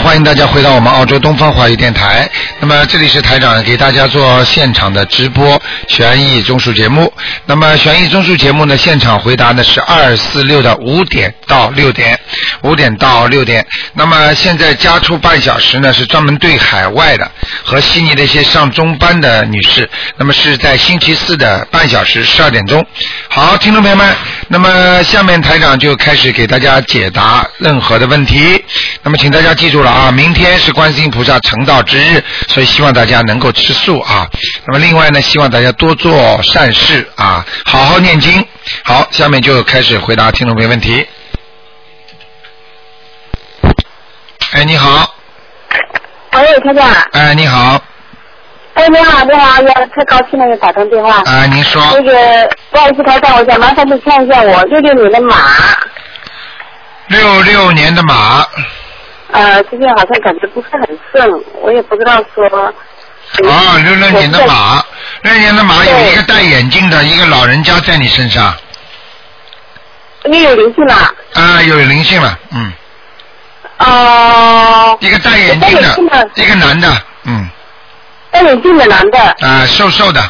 欢迎大家回到我们澳洲东方华语电台。那么这里是台长给大家做现场的直播悬疑综述节目。那么悬疑综述节目呢，现场回答呢是二四六的五点到六点，五点到六点。那么现在加出半小时呢，是专门对海外的和悉尼的一些上中班的女士。那么是在星期四的半小时十二点钟。好，听众朋友们，那么下面台长就开始给大家解答任何的问题。那么请大家记住了啊，明天是观世音菩萨成道之日，所以希望大家能够吃素啊。那么另外呢，希望大家多做善事啊，好好念经。好，下面就开始回答听众朋友问题。哎，你好，哎，台长。哎，你好，哎，你好，你好，呀，太高兴了，又打通电话。啊，您说，那个，不好意思，台长，我想麻烦你看一下我六六年的马，六六年的马，呃，最近好像感觉不是很顺，我也不知道说。啊，六六年的马，六六年的马有一个戴眼镜的一个老人家在你身上，你有灵性了？啊，有灵性了，嗯，哦、一个戴眼镜的，一个男的，嗯，戴眼镜的男的，啊，瘦瘦的，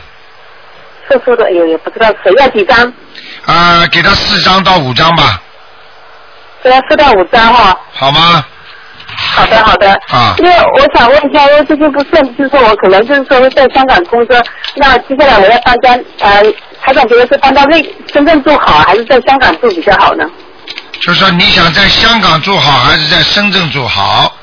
瘦瘦的，哎呦，也不知道谁要几张，啊，给他四张到五张吧，给他四到五张哈。好吗？好的，好的。啊因为我想问一下，因为最近不顺，就是说我可能就是说会在香港工作，那接下来我要搬家，呃，台长觉得是搬到内深圳住好，还是在香港住比较好呢？就说你想在香港住好还是在深圳住好？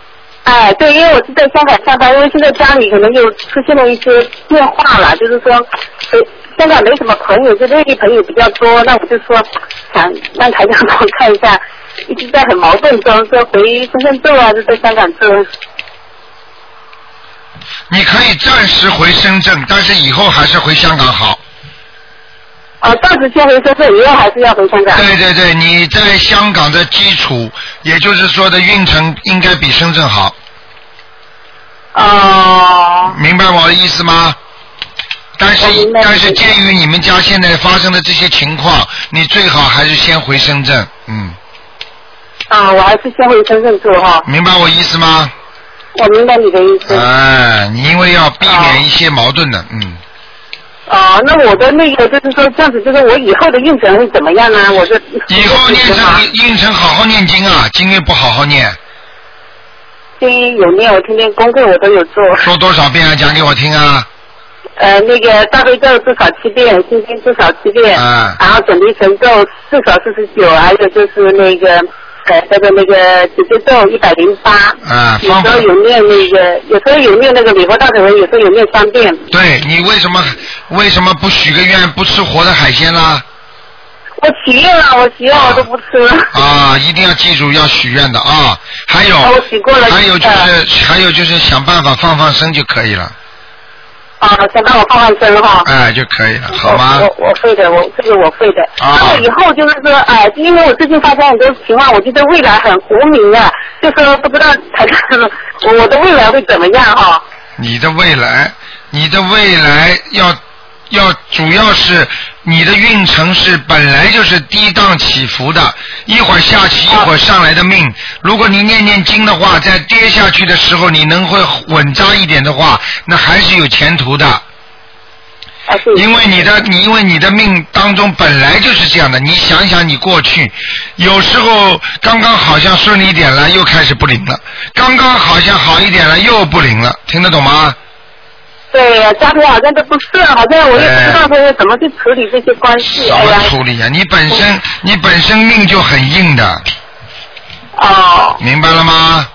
哎，对，因为我是在香港上班，因为现在家里可能又出现了一些变化了，就是说，呃，香港没什么朋友，就内地朋友比较多，那我就说想让台长 帮我看一下，一直在很矛盾中，说回深圳住啊是在香港住？你可以暂时回深圳，但是以后还是回香港好。哦，暂时先回深圳，以后还是要回香港。对对对，你在香港的基础，也就是说的运程应该比深圳好，哦，明白我的意思吗？但是但是鉴于你们家现在发生的这些情况，你最好还是先回深圳，嗯，啊，我还是先回深圳住哈。明白我意思吗？我明白你的意思。哎，你因为要避免一些矛盾的，嗯，哦，那我的那个就是说这样子，就是我以后的运程会怎么样呢？我是以后念成运程好好念经啊，经验不好好念，经有念，我天天功课我都有做。说多少遍啊？讲给我听啊！呃，那个大悲咒至少七遍，心经至少七遍，啊然后准提神咒至少四十九，还有就是那个呃那个那个姐姐咒一百零八。啊，有时候有念那个，有时候有念那个礼佛大忏悔，有时候有念三遍。对你为什么为什么不许个愿不吃活的海鲜啦？我许愿了，我许愿我都不吃了。啊，一定要记住要许愿的啊！还有，啊我许过了还有就呃是还有就是想办法放放生就可以了，啊，想帮我放放生哈。哎就可以了，好吗？我我我会的，我这个我会的。啊以后就是说，哎、因为我最近发生很多情况，我觉得未来很无明啊，就说不知道台长我 我的未来会怎么样哈、你的未来，你的未来要要主要是你的运程是本来就是低档起伏的，一会儿下去一会儿上来的命。如果你念念经的话，在跌下去的时候你能会稳扎一点的话，那还是有前途的。因为你的你因为你的命当中本来就是这样的，你想想你过去，有时候刚刚好像顺利一点了，又开始不灵了；刚刚好像好一点了，又不灵了，听得懂吗？对呀，家庭好像都不顺，好像我也不知道说怎么去处理这些关系。怎么处理呀、你本身你本身命就很硬的，哦，明白了吗？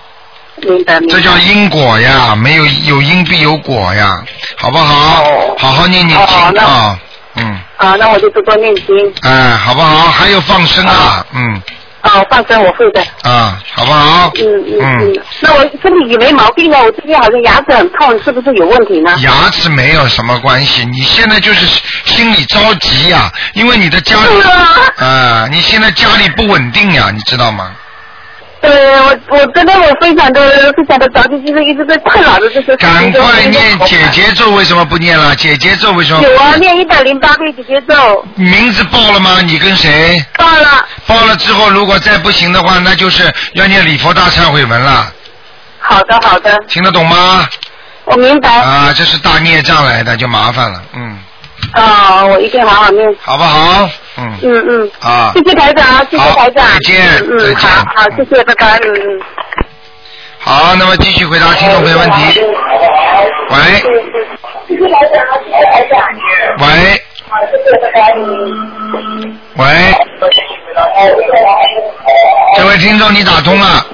明白明白。这叫因果呀，没有有因必有果呀，好不好？哦好好念念哦经那啊，嗯，啊，那我就多多念经。哎，好不好？还有放生啊，嗯哦，放生我会的。啊，好不好？嗯嗯嗯。那我身体也没毛病啊？我最近好像牙齿很痛，是不是有问题呢？牙齿没有什么关系，你现在就是心里着急呀、因为你的家里啊啊，你现在家里不稳定呀，你知道吗？对我，我真的我分享的分享的着急，就是一直在困扰着这些。赶快念姐姐。咒，为什么不念了？姐姐咒为什么不有啊，念？念一百零八遍姐姐咒，名字报了吗？你跟谁？报了。报了之后，如果再不行的话，那就是要念礼佛大忏悔文了。好的好的，听得懂吗？我明白。啊，这是大孽障来的，就麻烦了，嗯，哦，我一定好好念。好不好？嗯，嗯嗯。啊谢谢台长，谢谢台长。再见嗯嗯，再见好好，谢谢，拜拜。嗯嗯。好，那么继续回答听众朋友问题。喂谢谢台长，谢谢台长。喂好，谢谢，拜拜。喂，这位听众你打通了。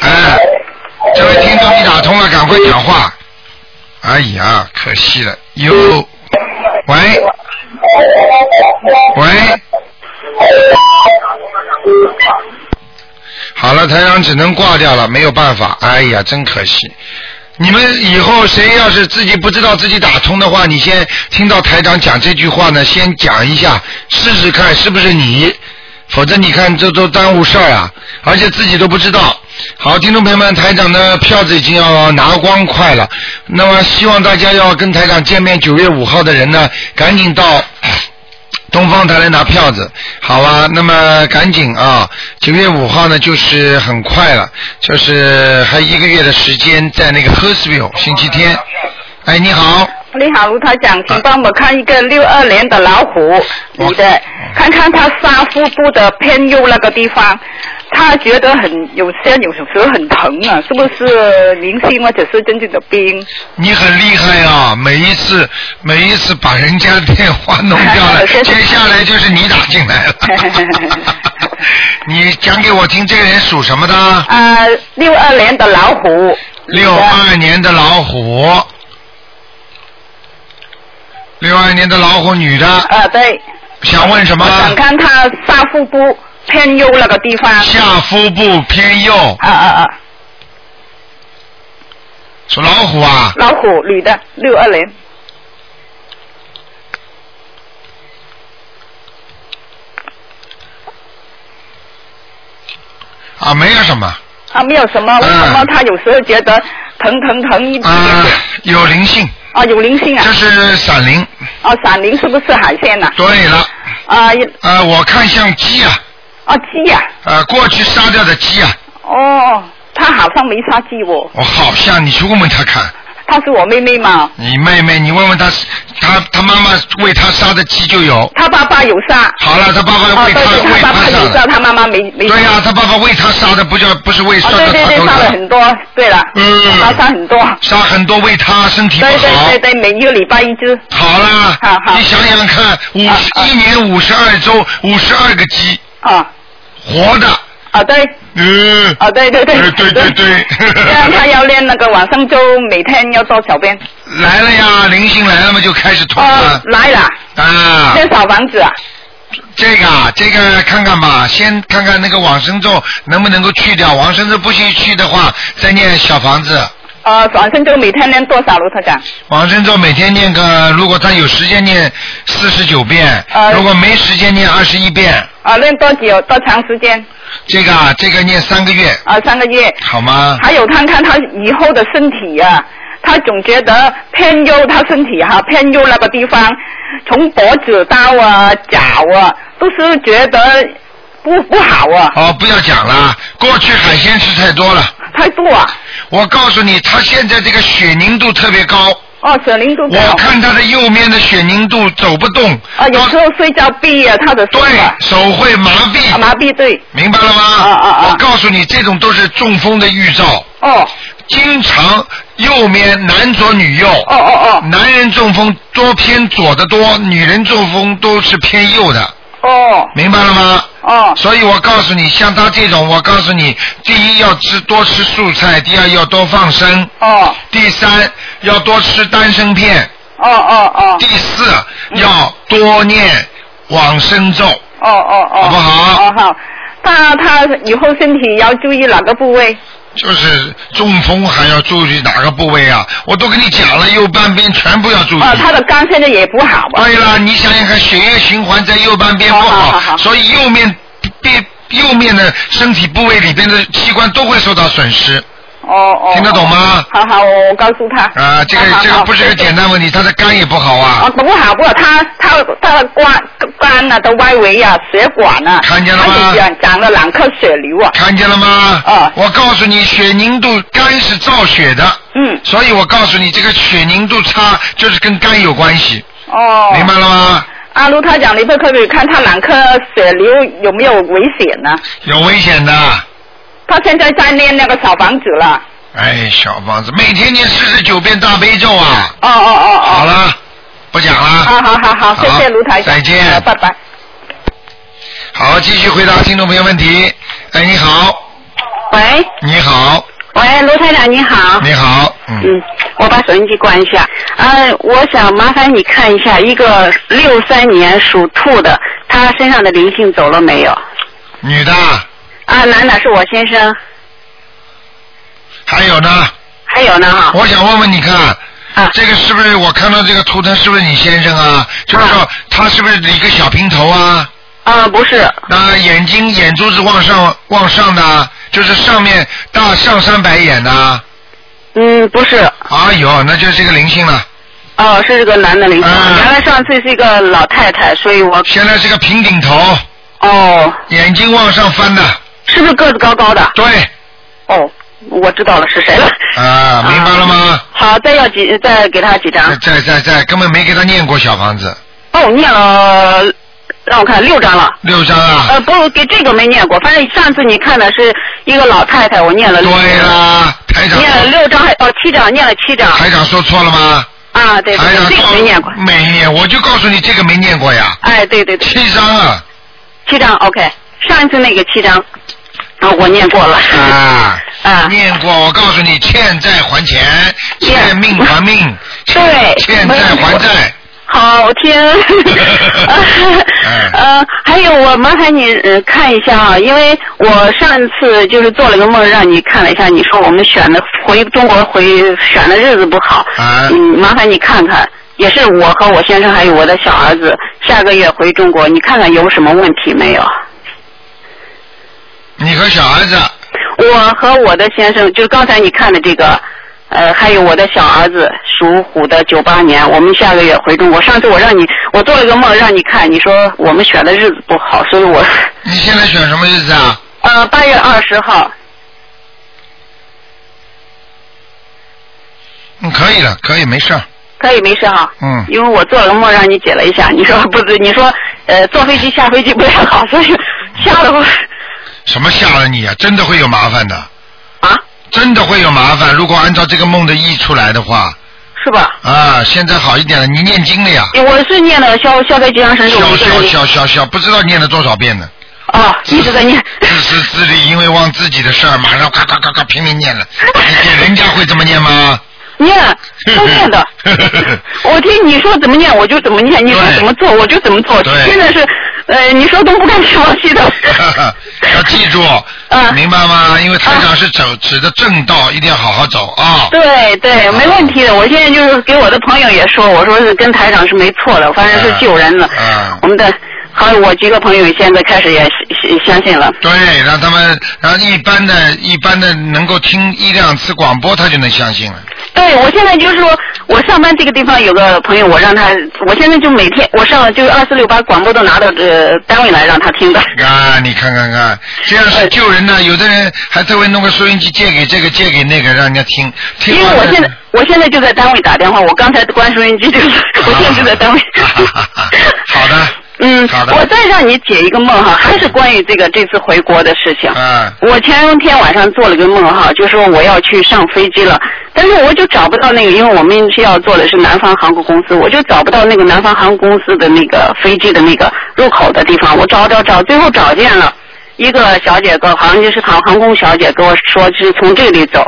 哎，这位听众你打通了，赶快讲话。哎呀，可惜了，哟，喂，喂，好了，台长只能挂掉了，没有办法。哎呀，真可惜。你们以后谁要是自己不知道自己打通的话，你先听到台长讲这句话呢，先讲一下，试试看是不是你，否则你看这都耽误事儿啊，而且自己都不知道。好，听众朋友们，台长的票子已经要拿光快了，那么希望大家要跟台长见面，九月五号的人呢，赶紧到。东方台来拿票子，好吧？那么赶紧啊！九月五号呢，就是很快了，就是还一个月的时间，在那个 h e r s v i l l e 星期天。哎，你好，你好，卢台长，请帮我看一个六二年的老虎女的，看看她杀腹部的偏右那个地方，她觉得很有些有时候很疼啊，是不是灵性或者是真正的病？你很厉害啊！每一次每一次把人家电话弄掉了，接下来就是你打进来了。你讲给我听，这个人属什么的？呃，六二年的老虎，六二年的老虎，六二年的老虎女的，啊对，想问什么？想看她下腹部偏右那个地方，下腹部偏右，啊啊啊，属老虎啊，老虎女的，六二年，啊，没有什么，啊没有什么，为什么她有时候觉得疼疼疼一点。啊？，有灵性，啊，有灵性啊这！是闪灵。哦，闪灵是不是海鲜呐、对了，啊？呃，我看像鸡啊，啊，鸡呀、呃，过去杀掉的鸡啊，哦，他好像没杀鸡哦，我好像你去问问他看，她是我妹妹嘛，你妹妹，你问问她，她她妈妈为她杀的鸡就有。她爸爸有杀。好了，她爸爸哦，为他对对，为他爸爸有杀，他杀的。他妈妈没没。对呀、她爸爸为她杀的，不叫不是为哦，杀的对对对，杀了很多，对了，嗯他杀很多，杀很多为她身体不对对。对对，每一个礼拜一只，好了，好好你想想看，五十一年五十二周，五十二个鸡啊活的，啊对，嗯，啊对对对，呃对对对 这样他要练那个往上就，每天要做小便。来了呀，灵性来了嘛，就开始痛啊了，来了，啊。先扫房子啊，这个啊，这个看看吧，先看看那个往生咒能不能够去掉。往生咒不行去的话，再念小房子。呃，往生咒每天练多少？卢台长？往生咒每天念个，如果他有时间念四十九遍，呃如果没时间念二十一遍。啊，练多久？多长时间？这个啊，这个念三个月，啊，三个月。好吗？还有看看他以后的身体啊，他总觉得偏右，他身体哈、偏右那个地方，从脖子到啊脚啊，都是觉得不不好啊，哦，不要讲了，过去海鲜吃太多了。太多啊。我告诉你，他现在这个血凝度特别高，哦，血凝度高。我看他的右面的血凝度走不动。啊，有时候睡觉闭啊，他的手对啊，手会麻痹。啊麻痹对。明白了吗？啊啊啊我告诉你，这种都是中风的预兆。哦经常右面男左女右。哦哦哦男人中风多偏左的多，女人中风都是偏右的，哦明白了吗？哦。所以我告诉你，像他这种，我告诉你，第一要吃多吃素菜，第二要多放生，哦。第三要多吃丹参片，哦哦哦。第四要多念往生咒。哦哦哦，好不好？哦好，他他以后身体要注意哪个部位？就是中风还要注意哪个部位啊？我都跟你讲了，右半边全部要注意。啊，他的肝现在也不好吧。对了，你想想看，血液循环在右半边不好好好好所以右面边右面的身体部位里边的器官都会受到损失。哦哦。听得懂吗？好好，我告诉他。啊，这个这个不是个简单问题，他的肝也不好啊。啊，不好不好，他他他的肝肝呐的外围啊，血管啊，看见了吗长长了两颗血瘤啊。看见了吗？啊我告诉你，血凝度肝是造血的，嗯，所以我告诉你，这个血凝度差就是跟肝有关系，哦。明白了吗？阿卢他讲，你可不可以看他两颗血瘤有没有危险呢？有危险的。他现在在念那个小房子了。哎，小房子每天念四十九遍大悲咒啊！哦哦哦哦。好了，不讲了。好好好好，谢谢卢台长。再见拜拜。好，继续回答听众朋友问题。哎，你好，喂你好，喂，卢台长你好。你好，嗯，嗯，我把收音机关一下。呃，我想麻烦你看一下一个六三年属兔的，他身上的灵性走了没有？女的，啊，男的是我先生，还有呢，还有呢哈。我想问问你看，啊这个是不是我看到这个图腾是不是你先生啊？就是说他是不是一个小平头啊？啊，不是，那眼睛眼珠子往上往上的，就是上面大上三白眼的。嗯，不是，哎呦，那就是一个灵性了。哦，是这个男的灵性。啊原来上次是一个老太太，所以我现在是个平顶头，哦，眼睛往上翻的。是不是个子高高的？对，哦，我知道了是谁了。啊，明白了吗？好，再要几，再给他几张。在在在，根本没给他念过小房子，哦，念了，让我看六张了。六张啊。呃，不，给这个没念过。反正上次你看的是一个老太太，我念了六对啦，台长念了六张还哦七张，念了七张。台长说错了吗？啊，对对台长对，这个没念过。没念，我就告诉你这个没念过呀，哎，对对对，七张啊七张 OK。上一次那个七张，啊，我念过了。啊。啊念过，我告诉你，欠债还钱，欠命还命，对欠债还债。好听，呃，还有我麻烦你呃看一下啊，因为我上一次就是做了个梦，让你看了一下，你说我们选的回中国回选的日子不好，啊嗯，麻烦你看看，也是我和我先生还有我的小儿子下个月回中国，你看看有什么问题没有？你和小儿子，我和我的先生，就是刚才你看的这个，呃，还有我的小儿子属虎的，九八年，我们下个月回中国。上次我让你，我做了个梦让你看，你说我们选的日子不好，所以我，你现在选什么日子啊？呃，八月二十号，嗯，可以了，可以，没事儿。可以没事哈。嗯因为我做了个梦让你解了一下，你说不是，你说呃坐飞机下飞机不太好，所以吓得我什么吓了你啊？真的会有麻烦的，啊，真的会有麻烦。如果按照这个梦的意出来的话，是吧？啊，现在好一点了。你念经了呀？我是念了消消灾吉祥神咒，小小我一个人小小小，不知道念了多少遍呢。哦，一直在念。自私自利，因为忘自己的事儿，马上咔咔咔咔拼命念了。人家会这么念吗？念，都念的。我听你说怎么念，我就怎么念；你说怎么做，我就怎么做。对现在是，呃，你说东不干西往西的。要记住，啊明白吗？因为台长是走指的正道，一定要好好走啊。对对，没问题的。我现在就是给我的朋友也说，我说是跟台长是没错的，反正是救人了。嗯我们的还有我几个朋友现在开始也相相信了。对，让他们，然后一般的、一般的能够听一两次广播，他就能相信了。对，我现在就是说，我上班这个地方有个朋友，我让他，我现在就每天我上就是二四六八广播都拿到呃单位来让他听的。啊，你看看看，这样是救人呢。有的人还特别弄个收音机借给这个借给那个，让人家听。听因为我现在我现在就在单位打电话，我刚才关收音机就是，我现在就在单位。好的。嗯，好的。我再让你解一个梦哈，还是关于这个这次回国的事情。嗯。我前天晚上做了个梦哈，就说我要去上飞机了，但是我就找不到那个，因为我们是要坐的是南方航空公司，我就找不到那个南方航空公司的那个飞机的那个入口的地方，我找找找，最后找见了一个小姐哥，好像就是航航空小姐跟我说是从这里走，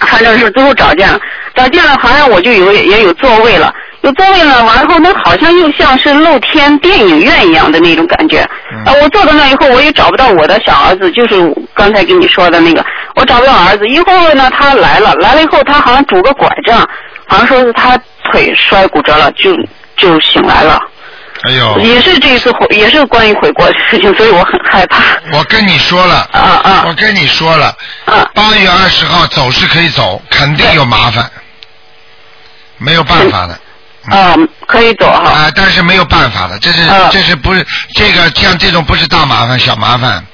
反正是最后找见了，找见了好像我就有也有座位了。有座位了，完了后那好像又像是露天电影院一样的那种感觉。嗯啊，我坐到那以后，我也找不到我的小儿子，就是刚才跟你说的那个，我找不到儿子。一会儿呢，他来了，来了以后他好像拄个拐杖，好像说是他腿摔骨折了，就就醒来了。哎呦，也是这一次回，也是关于回国的事情，所以我很害怕。我跟你说了，啊啊我跟你说了，啊！八月二十号走是可以走，肯定有麻烦，没有办法的。啊，可以走哈。啊，但是没有办法的，这是、啊这是不是这个像这种不是大麻烦小麻烦。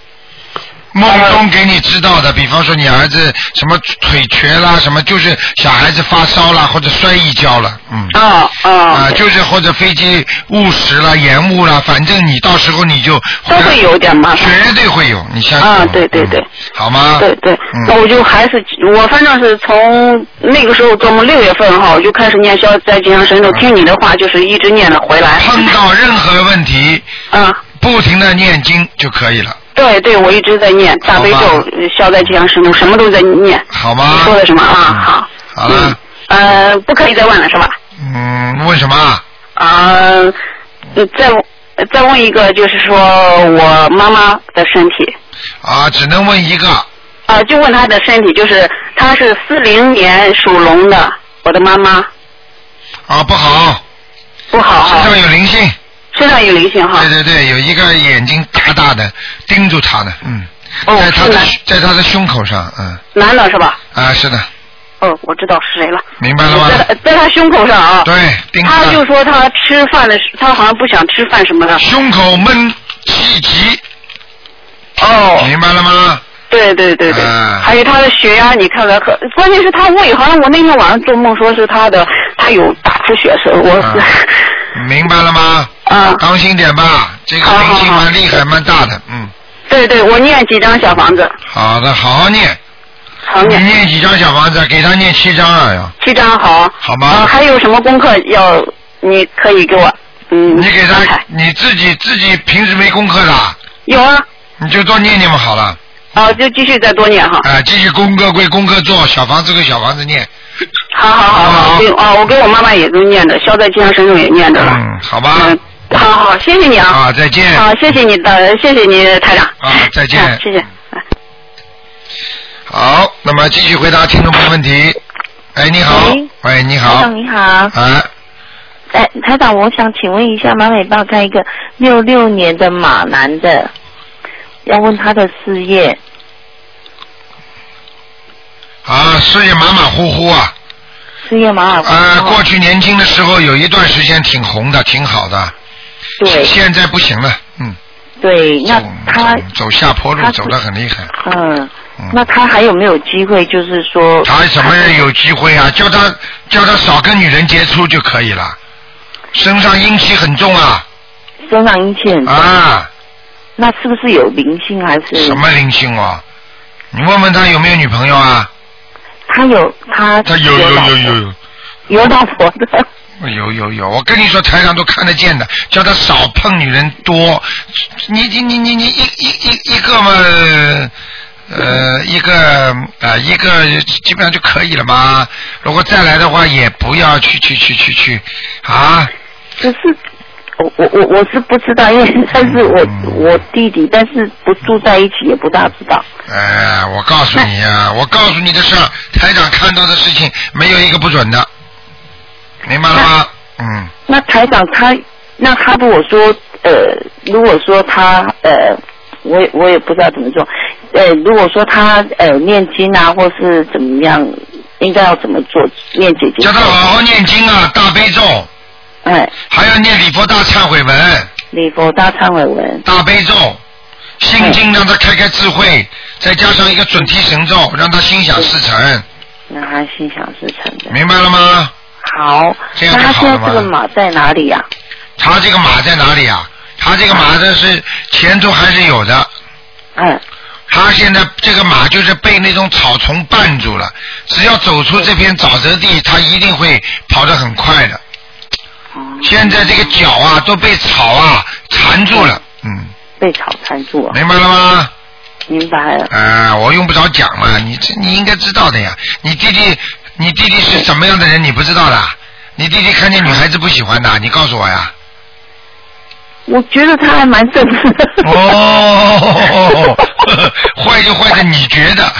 梦中给你知道的，比方说你儿子什么腿瘸啦，什么就是小孩子发烧啦，或者摔一跤了，嗯。啊啊啊，就是或者飞机误时了、延误了，反正你到时候你就都会有点麻烦。绝对会有，你相信我啊对对对嗯好吗？对对，嗯那我就还是我反正是从那个时候，从六月份哈，我就开始念消灾吉祥神咒，听你的话，就是一直念了回来。碰到任何问题，啊，不停的念经就可以了，对对，我一直在念大悲咒、消灾吉祥神咒，什么都在念。好吗？你说的什么啊？嗯好。好了，呃，不可以再问了是吧？嗯，问什么啊？啊，呃再再问一个，就是说我妈妈的身体。啊，只能问一个，啊，就问她的身体，就是她是四零年属龙的，我的妈妈啊，不好，不好啊，身上有灵性，身上有灵性哈对。对对，有一个眼睛大大的盯住他的，嗯，哦在他的在他的胸口上，嗯，男的是吧？啊，是的，哦，我知道是谁了。明白了吗？在他在他胸口上啊。对，他就说他吃饭的时，他好像不想吃饭什么的。胸口闷气急，哦，明白了吗？对对对对，啊还有他的血压，你看看，可关键是他胃，好像我那天晚上做梦说是他的，他有大出血是，我明白了吗？啊，当心点吧，这个好好灵性好蛮厉害，蛮大的，嗯，对对，我念几张小房子，好的，好好念，好念你念几张小房子？给他念七张啊，要，七张好。好吗啊，还有什么功课要你可以给我？嗯，你给他，你自己自己平时没功课的，有啊，你就多念念嘛，好了。啊，就继续再多念哈。啊，继续功课归功课做，小房子归小房子念。好好好好好，对啊，我给我妈妈也都念着，消灾吉祥神咒也念着了。嗯，好吧。嗯，好好，谢谢你啊。啊，再见。好，谢谢你的，谢谢你台长。啊再见啊谢谢。哎好，那么继续回答听众朋友问题。哎，你好喂。喂，你台好。长你好，啊，哎，台长，我想请问一下，麻烦你帮我看一个六六年的马男的，要问他的事业，啊，事业马马虎虎啊。事业马马虎虎啊，过去年轻的时候有一段时间挺红的，挺好的。对现在不行了，嗯。对，那他走走下坡路走得很厉害。嗯嗯，那他还有没有机会？就是说，他什么人有机会啊？叫他叫他少跟女人接触就可以了。身上阴气很重啊身上阴气很重，啊！那是不是有灵性还是？什么灵性哦？你问问他有没有女朋友啊？他有他他有有有有有有老婆的，有有有，我跟你说，台上都看得见的，叫他少碰女人多。你你你你你一一一一个嘛，呃，一个呃一个基本上就可以了嘛。如果再来的话，也不要去去去去去啊。可是我我我我是不知道，因为但是我嗯我弟弟，但是不住在一起，也不大知道。哎，我告诉你啊，我告诉你的事儿，台长看到的事情没有一个不准的，明白了吗？嗯，那台长他，那他如果说呃，如果说他呃，我也我也不知道怎么做，呃，如果说他呃念经啊，或是怎么样，应该要怎么做？念姐姐叫他好好念经啊，大悲咒，哎，还要念礼佛大忏悔文。礼佛大忏悔文，大悲咒、心经让他开开智慧，再加上一个准提神咒，让他心想事成，让他心想事成的。明白了吗？好，这样那他现在这个马在哪里呀、他这个马在哪里啊？他这个马的是前途还是有的，嗯，他现在这个马就是被那种草丛绊住了，只要走出这片沼泽地，他一定会跑得很快的。哦现在这个脚啊都被草啊缠住了，嗯，被草缠住了，明白了吗？明白了。啊，我用不着讲了，你这你应该知道的呀。你弟弟，你弟弟是什么样的人，你不知道的？你弟弟看见女孩子不喜欢的，你告诉我呀。我觉得他还蛮正式的。哦，坏就坏在你觉得。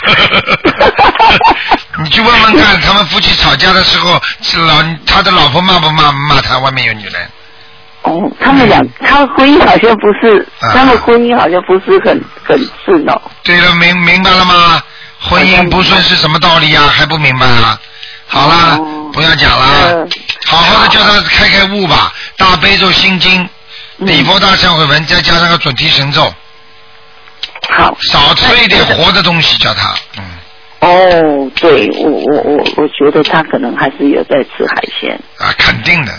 你去问问看，他们夫妻吵架的时候，是老他的老婆骂不骂骂他外面有女人？哦，他们俩，他婚姻好像不是，啊他们婚姻好像不是很很顺哦。对了，明明白了吗？婚姻不顺是什么道理呀、还不明白啊？好啦，哦不要讲了嗯，好好的叫他开开悟吧。大悲咒心经、嗯礼佛大忏悔文，再加上个准提神咒，好。少吃一点活的东西，叫他。嗯，哦，对我我我我觉得他可能还是有在吃海鲜。啊，肯定的。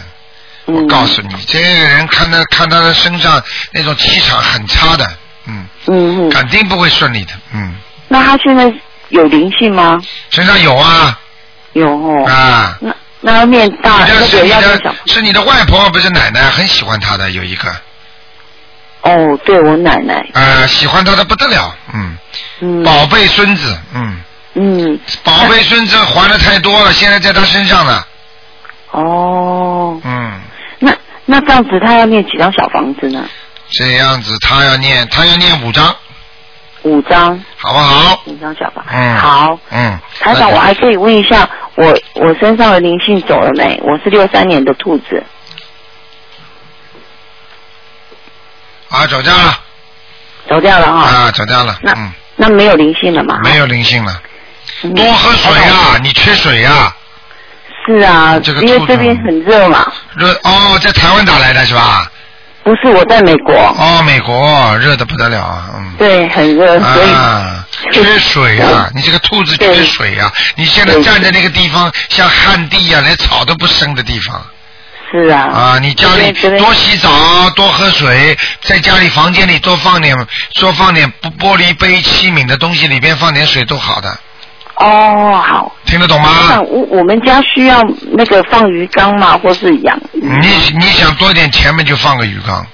嗯，我告诉你，这个人看他看他的身上那种气场很差的，嗯，嗯嗯，肯定不会顺利的，嗯，那他现在有灵性吗？身上有啊有哦。啊，那那要念大。是你的外婆不是奶奶，很喜欢他的有一个，哦，对我奶奶。啊，喜欢他的不得了，嗯，嗯。宝贝孙子，嗯，嗯。宝贝孙子还的太多了，现在在他身上呢，哦，嗯，那那这样子他要念几张小房子呢？这样子他要念他要念五张，五张，好不好？五张小房。嗯，好。嗯，台长，我还可以问一下，我我身上的灵性走了没？我是六三年的兔子。啊，走掉了，走掉了哈。啊，走掉了，那嗯，那没有灵性了吗？没有灵性了。嗯。多喝水啊！你缺水啊！是啊，这个因为这边很热嘛。热哦，在台湾打来的是吧？不是我在美国，哦，美国热的不得了啊，嗯。对，很热，所以啊，缺水啊！你这个兔子缺水啊！你现在站在那个地方像旱地呀、连草都不生的地方是啊。啊！你家里多洗澡，多喝水，在家里房间里多放点多放点玻玻璃杯器皿的东西，里边放点水都好的，哦，好。听得懂那吗？我我们家需要那个放鱼缸嘛？或是养鱼？你你想多点钱嘛，就放个鱼缸。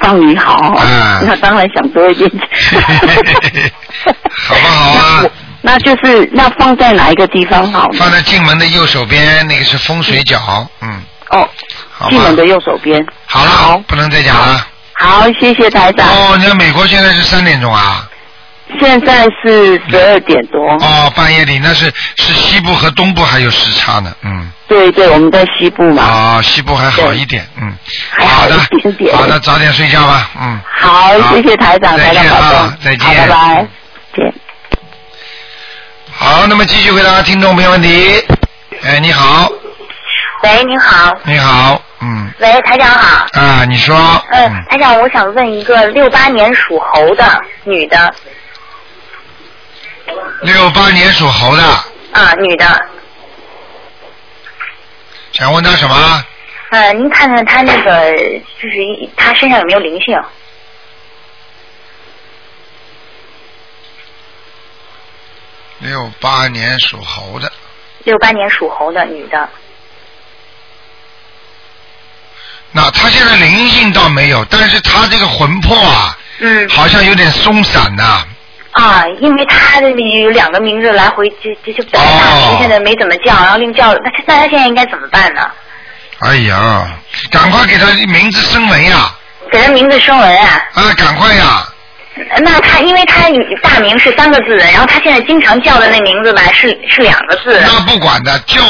放鱼好。啊那当然想多一点。好不好啊？那就是那放在哪一个地方好？放在进门的右手边，那个是风水角，嗯，哦，进门的右手边。好了，好不能再讲了。好，谢谢台长。哦，你看美国现在是三点钟啊？现在是十二点多。哦，半夜里那是是西部和东部还有时差呢，嗯。对对，我们在西部嘛。啊，西部还好一点，嗯。还好的。好的，早点睡觉吧，嗯。好，谢谢台长，台再见长保重啊，，再见。拜拜，见。好，那么继续回答听众朋友问题。哎，你好，喂，你好。你好，嗯，喂，台长好。啊，你说，呃嗯，，台长，我想问一个六八年属猴的女的六八年属猴的，啊，女的，想问他什么？呃，您看看她那个，就是一她身上有没有灵性？六八年属猴的，六八年属猴的女的，那他现在灵性倒没有，但是他这个魂魄啊，嗯，好像有点松散呐、啊，因为她的有两个名字来回就就就本来大名现在没怎么叫，然后另叫，那她那她现在应该怎么办呢？哎呀，赶快给他名字升文呀！给她名字升文啊？啊，赶快呀！那他因为他大名是三个字的，然后他现在经常叫的那名字吧是是两个字。那不管的，叫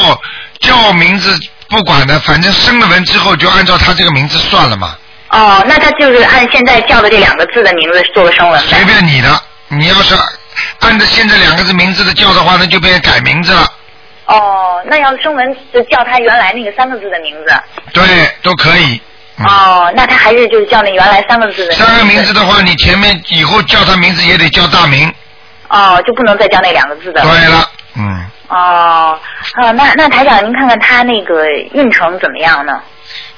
叫名字不管的，反正生了文之后就按照他这个名字算了嘛，哦，那他就是按现在叫的这两个字的名字做个声纹随。便你的。你要是按照现在两个字名字的叫的话，那就变改名字了。哦，那要声纹就叫他原来那个三个字的名字。对，都可以。嗯哦，那他还是就是叫那原来三个字的。三个名字。的话，你前面以后叫他名字也得叫大名。哦，就不能再叫那两个字的。对了，嗯，哦，呃，那那台长，您看看他那个运程怎么样呢？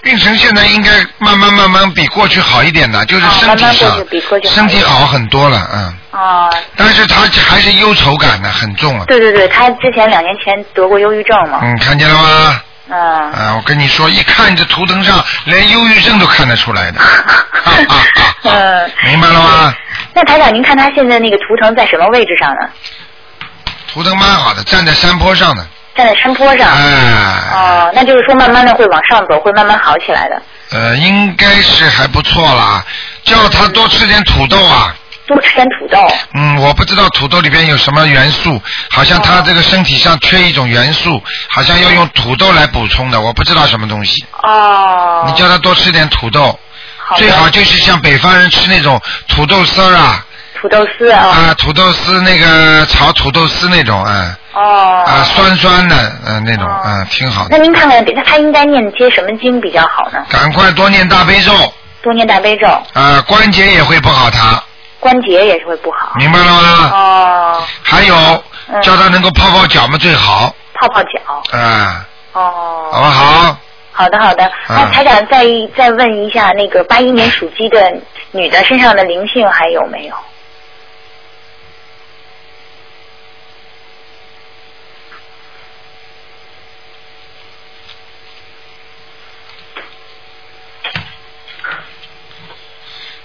运程现在应该慢慢慢慢比过去好一点的，就是哦身体上慢慢过去比过去身体好很多了，嗯。哦，但是他还是忧愁感呢，很重啊。对对对，他之前两年前得过忧郁症嘛。嗯，看见了吗？嗯。啊，我跟你说，一看这图腾上，连忧郁症都看得出来的。哈哈哈嗯。明白了吗？那台长，您看他现在那个图腾在什么位置上呢？图腾蛮好的，站在山坡上呢。站在山坡上。哎。哦，那就是说慢慢的会往上走，会慢慢好起来的。呃，应该是还不错啦。叫他多吃点土豆啊。多吃点土豆。嗯，我不知道土豆里边有什么元素，好像他这个身体上缺一种元素，好像要用土豆来补充的，我不知道什么东西。哦。你叫他多吃点土豆，好最好就是像北方人吃那种土豆丝儿啊，土豆丝啊。啊，土豆丝那个炒土豆丝那种，嗯，哦。啊，酸酸的，嗯，那种，嗯，挺好的。那您看看，他他应该念些什么经比较好呢？赶快多念大悲咒，多念大悲咒，啊，关节也会不好他，关节也是会不好。明白了吗？哦。还有，嗯叫他能够泡泡脚嘛最好，泡泡脚。嗯，哦。好不好？好的，好的。那嗯台长再再问一下，那个八一年属鸡的女的身上的灵性还有没有？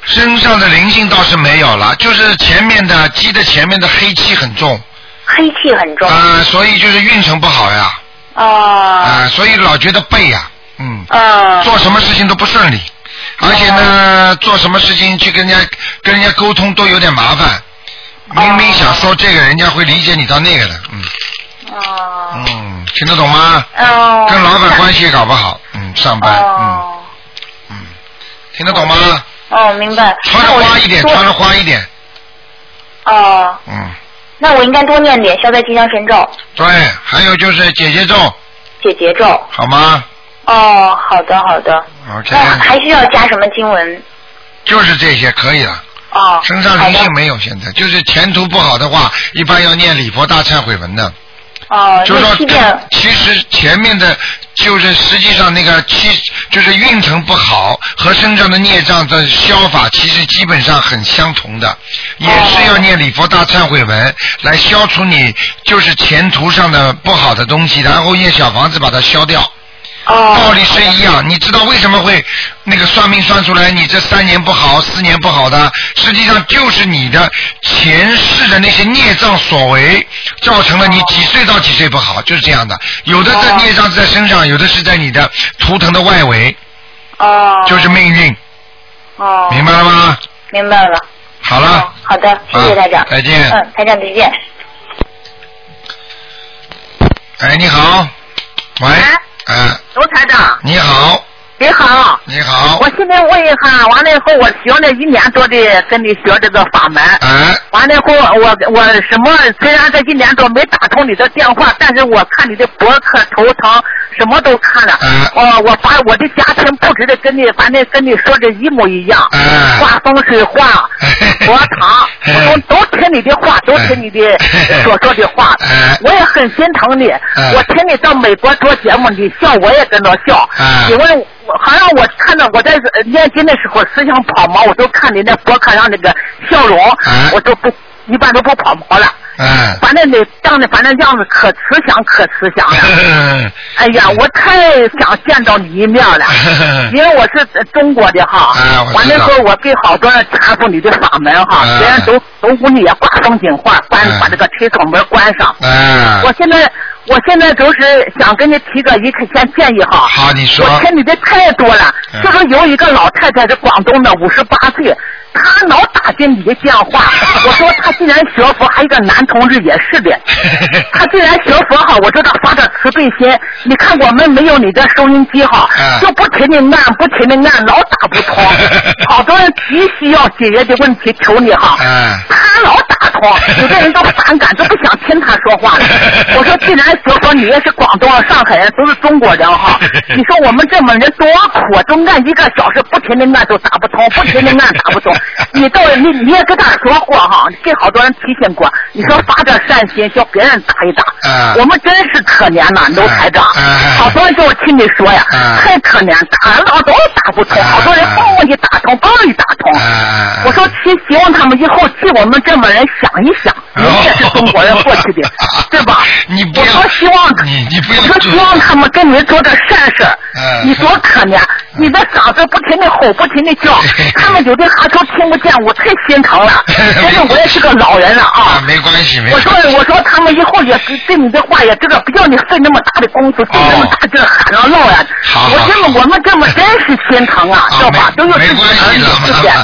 身上的灵性倒是没有了，就是前面的鸡的前面的黑气很重，黑气很重。啊，所以就是运程不好呀，哦。啊，所以老觉得背呀，嗯，嗯。做什么事情都不顺利，而且呢，做什么事情去跟人家跟人家沟通都有点麻烦，明明想说这个，人家会理解你到那个的，嗯哦。嗯，听得懂吗？哦。跟老板关系也搞不好，嗯，上班，嗯哦。嗯，听得懂吗？哦，明白。穿的花一点，穿的花一点，哦，嗯，那我应该多念点消灾吉祥神咒、对，还有就是姐姐咒，姐姐咒。好吗哦，好的好的。？OK，那还需要加什么经文？就是这些可以了。哦。身上灵性没有，现在就是前途不好的话，一般要念礼佛大忏悔文的。哦，就是说其实前面的，就是实际上那个气，就是运程不好和身上的孽障的消法，其实基本上很相同的，也是要念礼佛大忏悔文来消除你就是前途上的不好的东西，然后念小房子把它消掉。哦。道理是一样，你知道为什么会那个算命算出来你这三年不好、四年不好的？实际上就是你的前世的那些孽障所为，造成了你几岁到几岁不好，就是这样的。有的在孽障在身上，有的是在你的图腾的外围，哦。就是命运，哦。明白了吗？明白了。好了，好的，谢谢啊台长。再见嗯，台长再见。哎，你好，喂，哎，罗台长，你好，你好。你好。我，现在问一下，完了以后我学了一年多的跟你学这个法门，哎，完了以后我我什么虽然这一年多没打通你的电话，但是我看你的博客头疼什么都看了，哎。哦，我把我的家庭布置的跟你反正跟你说的一模一样，哎。画风水画，佛堂，我都都听你的话，都听你的所说的话。哎，我也很心疼你，哎。我听你到美国做节目，你笑我也跟着笑。哎，因为我好像我看到我在呃念经的时候思想跑毛，我都看你那博客上那个笑容哎，我都不一般都不跑毛了。嗯，反正你长得反正样子可慈祥可慈祥了。哎呀，我太想见到你一面了，因为我是呃中国的哈。完了后，我给好多人传授你的法门哈，哎别人都都屋里也挂风景画，关哎把这个推窗门关上。哎，我现在我现在就是想跟你提个一个先建议哈。好，你说，我听你的太多了，嗯就是有一个老太太是广东的，五十八岁，她老打进你的电话。我说她既然学佛，还有一个男同志也是的，她既然学佛哈，我知道发点慈悲心。你看我们没有你的收音机哈，嗯就不停的按，不停的按，老打不通。好多人急需要解决的问题求你哈，嗯他老打通，有的人都反感，都不想听他说话了。我说，既然学说，你也是广东、上海人，都是中国人哈。你说我们这么人多苦啊，都按一个小时，不停的按都打不通，不停的按打不通。你到你你也跟他说过哈，给好多人提醒过，你说发点善心，叫别人打一打。嗯我们真是可怜呐，楼台长好多人叫我听你说呀，嗯太可怜，打老都打不通，好多人帮你打通，帮你打通。哎，我说，希希望他们以后替我们这么人想一想，你们也是中国人过去的，对吧？你不要我说希望，你你不要我说希望他们跟你做点善事嗯你多可怜，你的嗓子不停的吼，不停的叫，他们有的还说听不见，我太心疼了。但是我也是个老人了啊。没关系，没关系。我说我说他们以后也是对你的话也这个，不要你费那么大的功夫，费那么大劲喊了闹呀。我这么我们这么真是心疼啊，知道吧？都有自己儿女之间。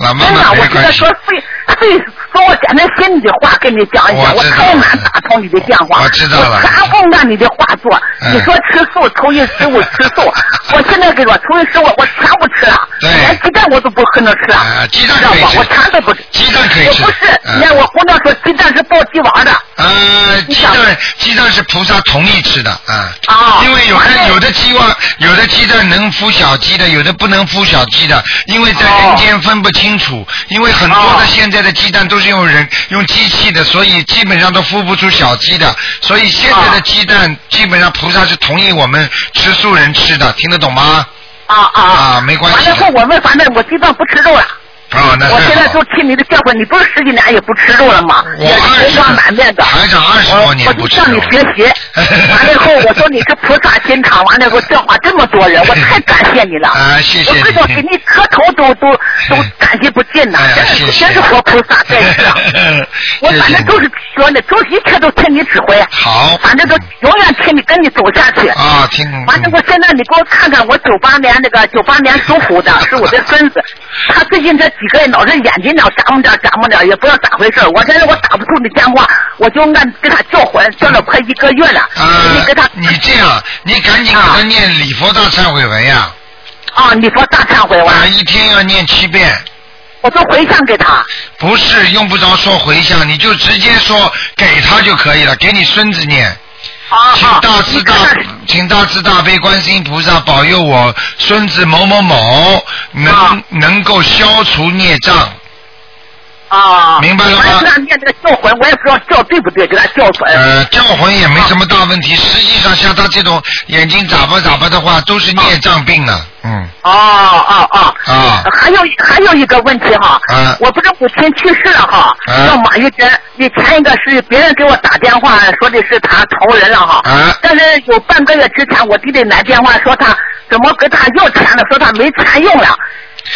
老妈真的，我没关系觉得说。费费说我简单心里的话跟你讲一下，我太难打通你的电话。我知道了我全部按你的话做。嗯你说吃素，初一十五吃素，我现在跟你说初一十五我全不吃了，对连鸡蛋我都不可能吃了，啊鸡蛋我全都不吃。鸡蛋可以吃我不是，嗯你看我姑娘说鸡蛋是爆鸡娃的。呃，鸡蛋鸡蛋是菩萨同意吃的啊。啊因为有完了的有的鸡娃，有的鸡蛋能孵小鸡的，有的不能孵小鸡的，因为在哦人间分不清楚。因为很多哦的现在的鸡蛋都是用人用机器的，所以基本上都孵不出小鸡的。所以现在的哦鸡蛋基本上菩萨是同意我们吃素人吃的，听得懂吗？啊啊啊没关系完了后我们反正我基本上不吃肉了。啊，那我现在都。听你的教诲，你不是十几年也不吃肉了吗？我二十红光满面的。台长二十多年我不吃肉就向你学习。完了以后，我说你是菩萨心肠，完了以后教化这么多人，我太感谢你了。啊谢谢我这种你给你磕头都都 都感激不尽呐真是谢谢真是活菩萨在世啊。我反正都是说的，都一切都听你指挥。好反正都永远听你跟你走下去。啊，听。完了，我现在你给我看看，我九八年那个九八年属虎的，是我的孙子，他最近这几个月老是眼睛老眨么点眨么点，也不知道咋回事。我现在我打不通你电话，我就按给他叫魂，叫了快一个月了。你呃给他，你这样，你赶紧给他念礼佛大忏悔文呀，啊，礼佛大忏悔文啊，，一天要念七遍。我都回向给他。不是用不着说回向，你就直接说给他就可以了，给你孙子念。请大慈大请大慈大悲观世音菩萨保佑我孙子某某某能、啊能够消除孽障。啊，明白了吗我给他念这个叫魂，我也不知道叫对不对，给他叫出来。呃，叫魂也没什么大问题，实际上像他这种眼睛眨巴眨巴的话，都是孽障病了。嗯，哦哦哦。啊还有还有一个问题哈，嗯我不是母亲去世了哈，嗯叫马玉珍。你前一个是别人给我打电话说的是他投人了哈，嗯但是有半个月之前我弟弟来电话说他怎么给他要钱了，说他没钱用了。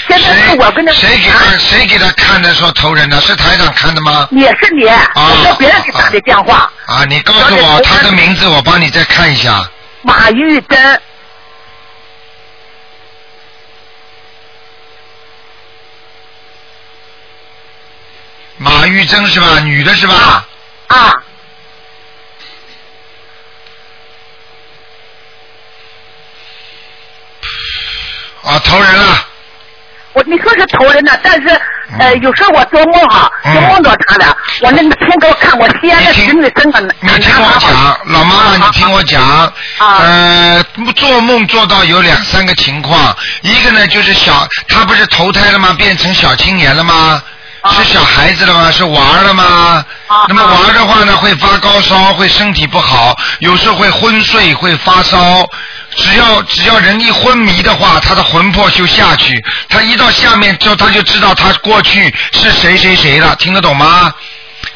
现在是我跟他谁给他谁给他看的说投人的？是台长看的吗？也是你，我叫别人给打的电话，啊，你告诉我他的名字，我帮你再看一下。马玉珍。马玉珍是吧？女的是吧？啊，啊，投人了。我你说是投人呢，但是呃，有时候我做梦哈，嗯就梦到他了。我那个天给我看，我西安的侄女真的你听我讲，老妈妈，你听我讲，啊呃，做梦做到有两三个情况，一个呢就是小，他不是投胎了吗？变成小青年了吗？啊是小孩子了吗？是娃儿了吗？啊那么娃儿的话呢，会发高烧，会身体不好，有时候会昏睡，会发烧。只要只要人一昏迷的话，他的魂魄就下去，他一到下面之后，他就知道他过去是谁谁谁了，听得懂吗？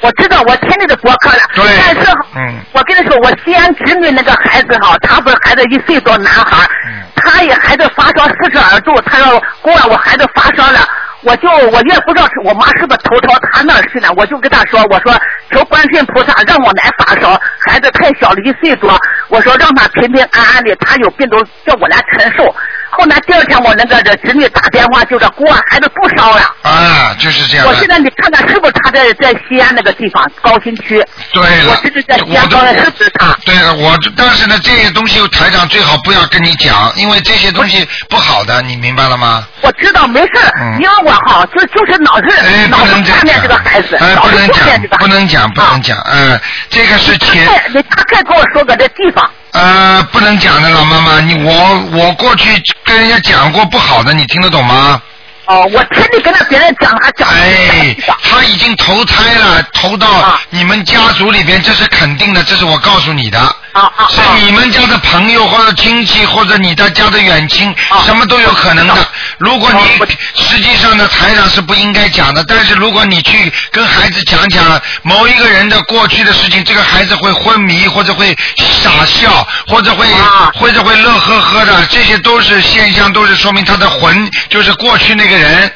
我知道，我听你的博客了。对但是，嗯我跟你说，我西安侄女那个孩子哈，他不是孩子一岁多男孩，嗯他也孩子发烧四十二度，他说姑啊，我孩子发烧了。我就我也不知道是我妈是不是投到他那儿去了，我就跟他说，我说求观世音菩萨让我来发烧，孩子太小了，一岁多，我说让他平平安安的，他有病都叫我来承受。后来第二天我那个这侄女打电话就说姑啊，孩子不烧了。啊，就是这样。我现在你看看是不是他在在西安那个地方高新区？对了我这是在西安高新是不是他？对了，我但是呢，这些东西台长最好不要跟你讲，因为这些东西不好的，你明白了吗？我知道没事因为我哈就就是老是哎，老是不能这样看见这个孩子，哎，老是不能这个，孩子。讲不能讲，不能讲，嗯，这个是前你大概跟我说个这地方，呃不能讲的，老妈妈，你我我过去跟人家讲过不好的，你听得懂吗？哦，我天天跟他别人讲，他讲。哎，他已经投胎了，投到你们家族里边，这是肯定的，这是我告诉你的。啊啊是你们家的朋友或者亲戚或者你的家的远亲，什么都有可能的。如果你实际上的，台长是不应该讲的，但是如果你去跟孩子讲讲某一个人的过去的事情，这个孩子会昏迷或者会傻笑，或者会或者会乐呵呵的，这些都是现象，都是说明他的魂就是过去那个人。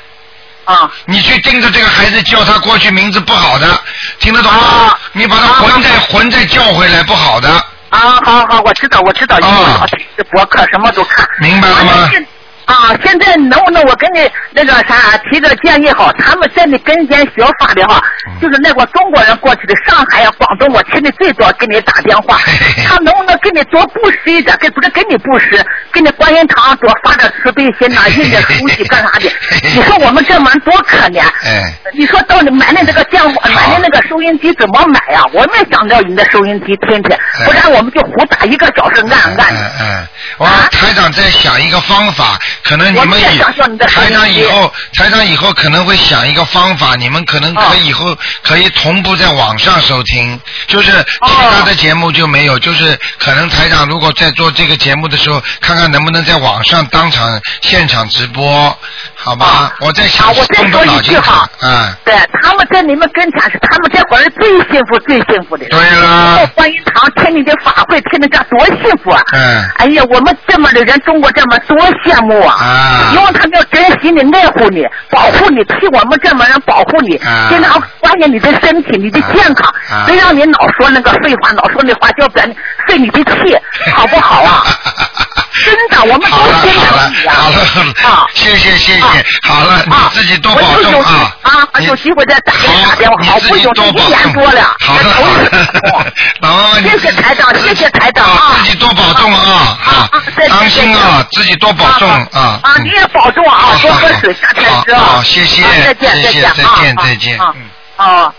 啊，你去盯着这个孩子叫他过去名字不好的，听得懂吗？你把他魂再魂再叫回来，不好的。啊，好好，我知道，我知道，因为我是博客，什么都看。明白了吗？啊，现在能不能我跟你那个啥提个建议好？他们在你跟前学法的哈，就是那个中国人过去的上海呀、广东，我听的最多，给你打电话，他能不能给你多布施一点？给不是给你布施，给你观音堂多发点慈悲心呐，印点 书籍干啥的？你说我们这门多可怜。哎。你说到你买的那个电话，买的那个收音机怎么买呀？我没想到你的收音机听听，不然我们就胡打一个小时按按。嗯嗯，我台长在想一个方法，可能你们以台长以后，台长以后可能会想一个方法，你们可能可以以后可以同步在网上收听，就是其他的节目就没有，就是可能台长如果在做这个节目的时候，看看能不能在网上当场现场直播，好吧？我在想动动脑筋，嗯。对，他们在你们跟前是他们这会儿最幸福、最幸福的。对了。在观音堂听你的法会，听人家多幸福啊！嗯。哎呀，我们这么的人，中国这么多羡慕啊！啊。因为他们要珍惜你、爱护你、保护你，替我们这么人保护你，经常关心你的身体、你的健康，别让你老说那个废话，老说那话叫别费你的气，好不好啊？真的，我们都心疼你呀！好了，好了，谢谢谢谢，好了，你自己多保重啊！啊，有机会再打给你打电话，好，不用一年多了，好的，老妈妈，谢谢台长，谢谢台长啊！自己多保重啊！啊，当心啊，自己多保重啊！啊，你也保重啊，多喝水，夏天吃啊！好，谢谢，再见，再见，再见，再见，嗯，啊。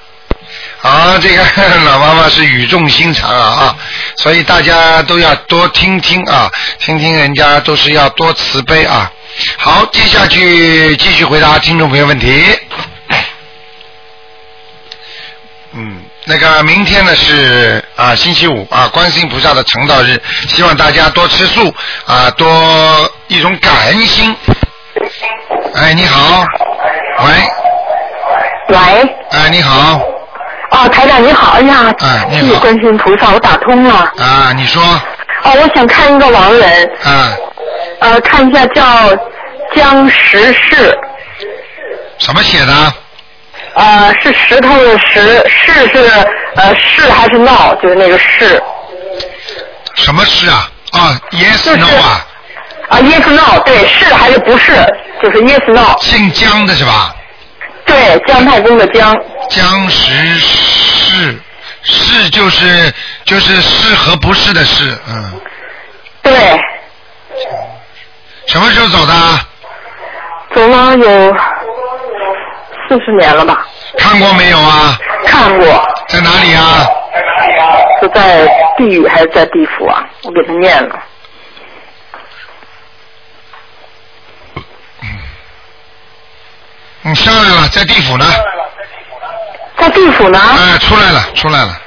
好，这个 老妈妈是语重心长啊啊，所以大家都要多听听啊，听听人家都是要多慈悲啊。好，接下去继续回答听众朋友问题。嗯，那个明天呢是啊星期五啊，观世音菩萨的成道日，希望大家多吃素啊，多一种感恩心。哎，你好，喂。喂。哎，你好。哦，台长你好，哎呀，谢谢观世音菩萨，我打通了。啊，你说。哦，我想看一个亡人。啊。呃，看一下叫江石世。什么写的？呃，是石头的石，世是呃是还是闹？就是那个是。什么是啊？啊，yes no 啊。啊，yes no，对，是还是不是？就是 yes no。姓江的是吧？对，姜太公的姜。姜石是是就是就是是和不是的是，嗯。对。什么时候走的？走了有四十年了吧。看过没有啊？看过。在哪里啊？是在地狱还是在地府啊？我给他念了。你上来了，在地府呢。在地府呢。哎，出来了，出来了。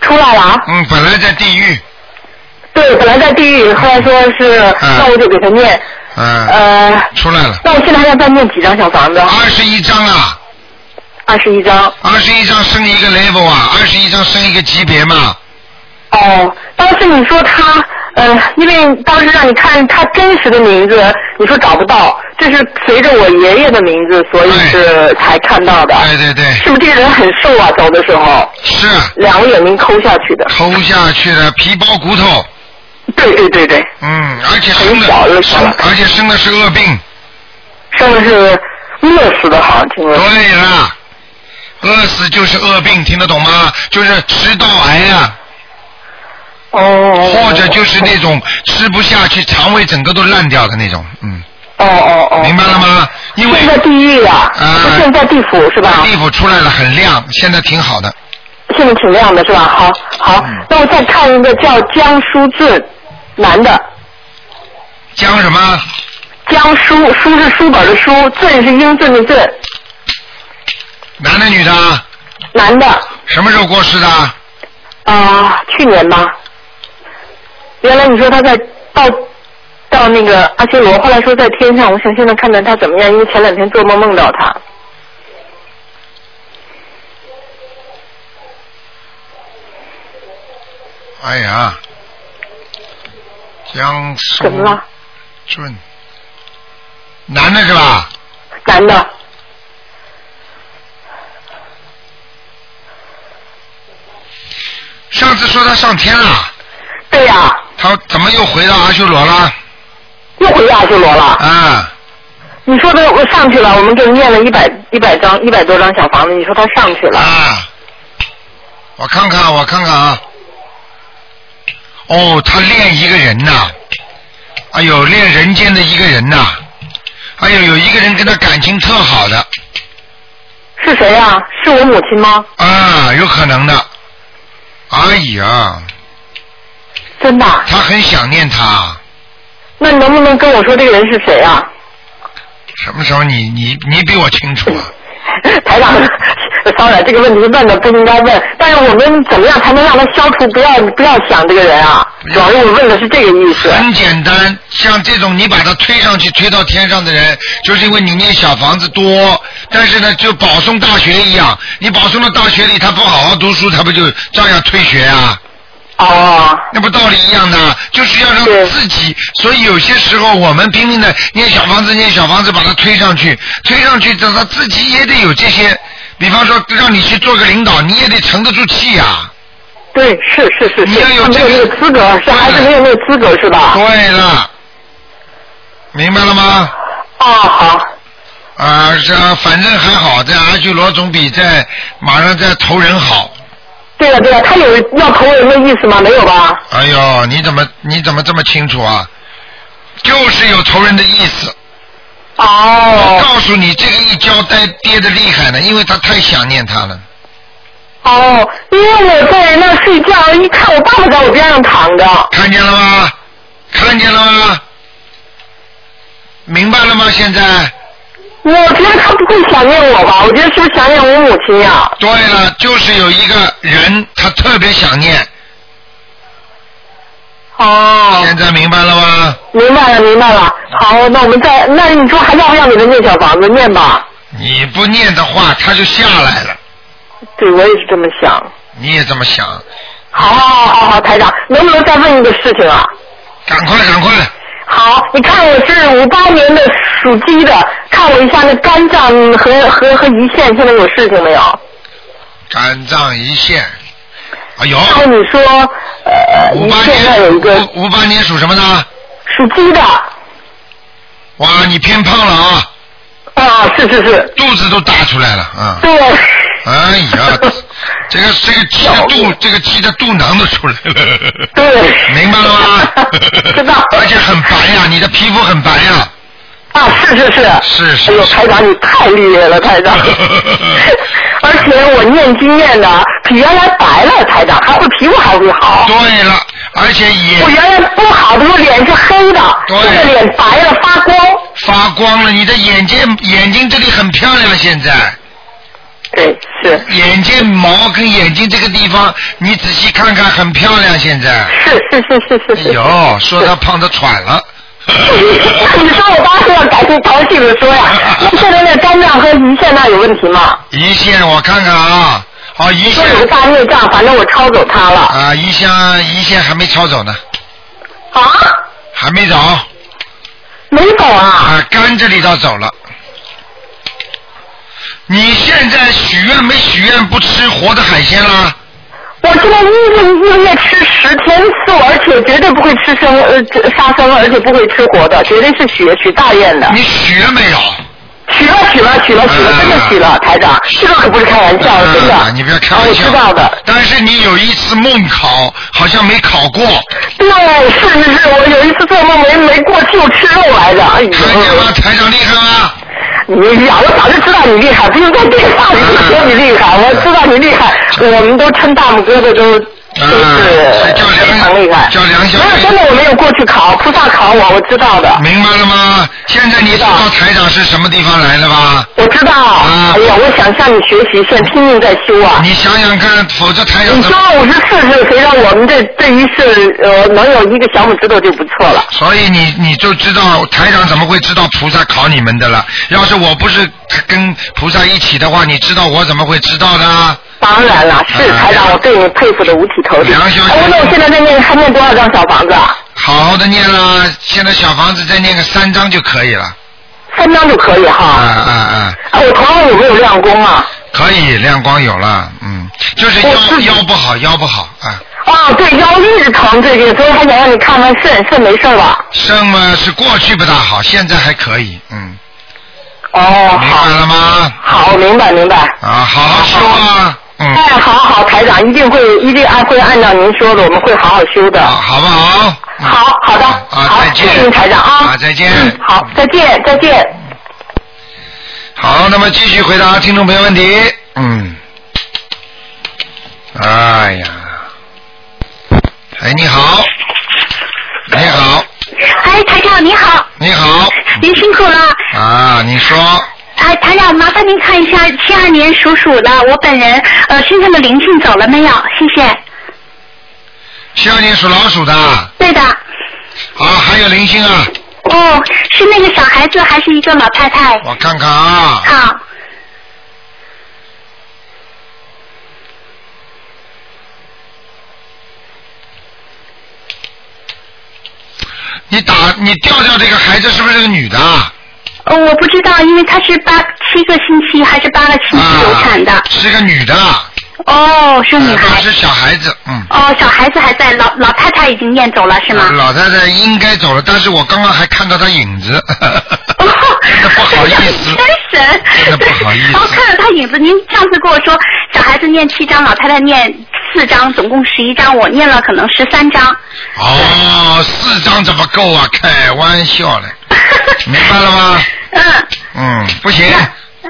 出来了。嗯，本来在地狱。对，本来在地狱，后来说是，那我就给他念。嗯。呃。出来了。那我现在还要再念几张小房子？二十一张啊。二十一张。二十一张升一个 level 啊，二十一张升一个级别嘛。哦，当时你说他。呃，因为当时让你看他真实的名字，你说找不到，这是随着我爷爷的名字，所以是才看到的。对对对。是不是这个人很瘦啊？走的时候。是。两个眼睛抠下去的。抠下去的皮包骨头。对对对对。嗯，而且生的生，而且生的是恶病。生的是饿死的，好像听说。对了，饿死就是恶病，听得懂吗？就是食道癌啊。哦，或者就是那种吃不下去，肠胃整个都烂掉的那种，嗯。哦哦哦。明白了吗？因为现在地狱了，啊，现在地府是吧？地府出来了，很亮，现在挺好的。现在挺亮的是吧？好，好，那我再看一个叫江书俊，男的。江什么？江书，书是书本的书，镇是英俊的镇。男的女的？男的。什么时候过世的？啊、去年吧。原来你说他在到到那个阿修罗，后来说在天上，我想现在看看他怎么样，因为前两天做梦梦到他。哎呀，江苏怎么了？俊，男的是吧？男的。上次说他上天了。对呀、他怎么又回到阿修罗了？又回阿修罗了。啊。你说的我上去了，我们给念了一百一百张一百多张小房子，你说他上去了。啊。我看看，我看看啊。哦，他练一个人呐，哎呦，练人间的一个人呐，哎呦，有一个人跟他感情特好的。是谁呀、是我母亲吗？啊，有可能的。哎呀。真的？他很想念他。那你能不能跟我说这个人是谁啊？什么时候你你你比我清楚啊？台长，当然这个问题问的不应该问，但是我们怎么样才能让他消除不要不要想这个人啊？主要是我问的是这个意思。很简单，像这种你把他推上去、推到天上的人，就是因为你念小房子多，但是呢，就保送大学一样，你保送到大学里，他不好好读书，他不就照样退学啊？哦。那不道理一样的，就是要让自己，所以有些时候我们拼命的念小房子、念小房子，把它推上去，推上去，等他自己也得有这些，比方说让你去做个领导，你也得沉得住气呀、对，是是是是，你要有他没有这个那个资格，是孩子没有那个资格是吧？对了，明白了吗？哦，好。啊，这反正还好，在阿修罗总比在马上在投人好。对了对了，他有要投人的意思吗？没有吧？哎呦，你怎么你怎么这么清楚啊？就是有投人的意思。哦。我告诉你，这个一交代跌的厉害呢，因为他太想念他了。哦，因为我在那睡觉，一看我爸爸在我边上躺着。看见了吗？看见了吗？明白了吗？现在。我觉得他不会想念我吧？我觉得是不是想念我母亲呀？对了，就是有一个人，他特别想念。哦。现在明白了吗？明白了，明白了。好，那我们再，那你说还要不要给他念小房子？念吧。你不念的话，他就下来了。对，我也是这么想。你也这么想？好，好，好，好，台长，能不能再问一个事情啊？赶快，赶快！好，你看我是五八年的属鸡的，看我一下那肝脏和和和胰腺现在有事情没有？肝脏胰腺，哎呦，然后你说，呃，胰五八腺上有一个年，五八年属什么的？属鸡的。哇，你偏胖了啊！啊，是是是。肚子都大出来了啊！对。哎呀，这个这个鸡的肚，这个鸡的肚囊都出来了。对。明白了吗？知道。而且很白呀，你的皮肤很白呀。啊，是是是。是是。哎呦，台长你太厉害了，台长。而且我念经念的比原来白了，台长还会皮肤还会好。对了，而且也。我原来不好的时候脸是黑的，对现在脸白了发光。发光了，你的眼睛眼睛这里很漂亮，现在。对，是。眼睛毛跟眼睛这个地方，你仔细看看，很漂亮，现在。是是是是是是。哎呦，说他胖的喘了。你说我当时要赶紧高兴的说呀，那现在那肝脏和胰腺那有问题吗？胰腺我看看啊，哦，胰腺。说有个大内脏，反正我抄走它了。啊，胰腺胰腺还没抄走呢。啊？还没走。没走啊？啊，肝这里倒走了。你现在许愿没许愿不吃活的海鲜啦？我现在一个一个月吃十天素，而且绝对不会吃生呃杀生，而且不会吃活的，绝对是许许大愿的。你许了没有？许了许了许了许了，真的许了，台长，这个可不是开玩笑的，真的。啊，你不要开玩笑。我知道的。但是你有一次梦考，好像没考过。对，是是是，我有一次做梦没没过，就吃肉来着。哎呦。看见吗？台长厉害吗？你呀，我早就知道你厉害，不用在电话里说你厉害，我知道你厉害，我们都称大拇哥的都就是非常厉害。叫梁小没有，真的我没有过去考，菩萨考我，我知道的。明白了吗？现在你知道台长是什么地方来的吧？我知道。啊哎呀，我想向你学习，现在拼命在修啊。你想想看，否则台长你说五十四岁，谁让我们这这一世呃能有一个小拇指头就不错了。所以你你就知道台长怎么会知道菩萨考你们的了？要是我不是跟菩萨一起的话，你知道我怎么会知道的啊？当然了，是才让，我对你佩服的五体投地。梁小姐那我现在在念，还念多少张小房子啊？好好的念了，现在小房子再念个三张就可以了。三张就可以哈。啊啊啊！啊，我头上有没有亮光啊？可以，亮光有了，嗯，就是腰腰不好，腰不好啊。啊，对，腰一直疼最近，所以还想让你看看肾，肾没事吧？肾嘛是过去不大好，现在还可以，嗯。哦，明白了吗？好，明白明白。啊，好好修啊，嗯，哎，好好，台长一定会一定按会按照您说的，我们会好好修的。好不好？好好的，啊，好再见，谢谢您台长啊啊，再见。嗯，好，再见再见。好，那么继续回答听众朋友问题。嗯，哎呀，哎，你好，你好，哎，台长你好，你好，您辛苦了。啊，你说哎，台长，麻烦您看一下七二年属鼠的我本人，呃，身上的灵性走了没有？谢谢。七二年属老鼠的，啊，对的。啊还有灵性啊，哦，是那个小孩子还是一个老太太？我看看啊，好，你打你调调这个孩子是不是个女的啊？呃，我不知道，因为她是八七个星期还是八个星期流产的。是个女的，哦，是女孩。她是小孩子，嗯。哦，小孩子还在，老老太太已经念走了是吗？老太太应该走了，但是我刚刚还看到她影子，真的不好意思，真神！真的不好意思然后看到她影子，您上次跟我说小孩子念七张，老太太念四张，总共十一张，我念了可能十三张。哦，四张怎么够啊？开玩笑嘞，明白了吗？嗯嗯，不行，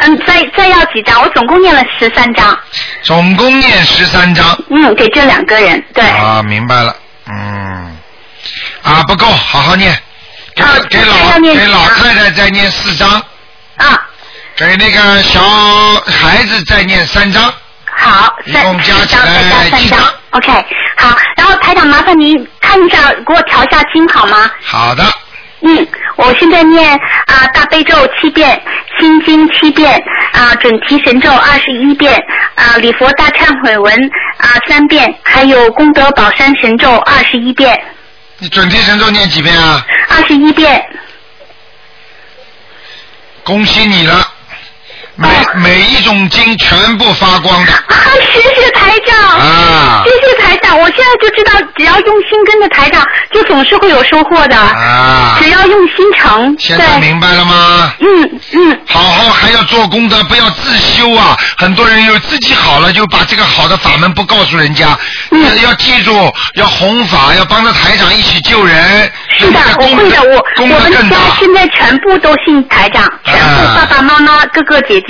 嗯，再再要几张？我总共念了十三张。总共念十三张。嗯，给这两个人，对。啊，明白了，嗯，啊不够，好好念，给、给老给老太太再念四张，啊，给那个小孩子再念三张，好，一三共加起四张再来加三张。OK，好，然后台长麻烦您看一下，给我调一下经好吗？好的，嗯，我现在念啊、大悲咒七遍，心经七遍，啊、准提神咒二十一遍，啊、礼佛大忏悔文啊、三遍，还有功德宝山神咒二十一遍，你准提神咒念几遍啊？二十一遍。恭喜你了，每、每一种经全部发光的。啊，谢谢台长。啊谢谢台长，我现在就知道，只要用心跟着台长，就总是会有收获的。啊只要用心诚。现在明白了吗？嗯嗯。好好还要做功德，不要自修啊！很多人有自己好了，就把这个好的法门不告诉人家。嗯要要记住，要弘法，要帮着台长一起救人。是的，我会的，我我们家。现在全部都信台长，全部啊爸爸妈妈、哥哥姐姐、